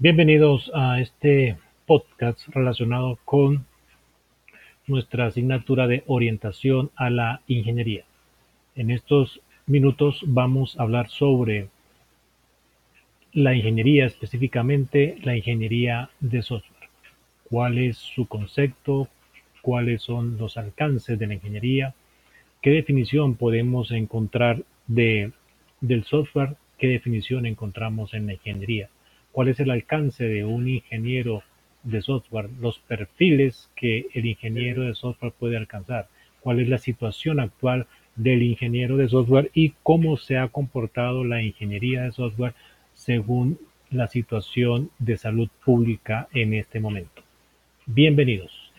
Bienvenidos a este podcast relacionado con nuestra asignatura de orientación a la ingeniería. En estos minutos vamos a hablar sobre la ingeniería, específicamente la ingeniería de software. ¿Cuál es su concepto? ¿Cuáles son los alcances de la ingeniería? ¿Qué definición podemos encontrar de, del software? ¿Qué definición encontramos en la ingeniería? ¿Cuál es el alcance de un ingeniero de software? Los perfiles que el ingeniero de software puede alcanzar. ¿Cuál es la situación actual del ingeniero de software y cómo se ha comportado la ingeniería de software según la situación de salud pública en este momento? Bienvenidos.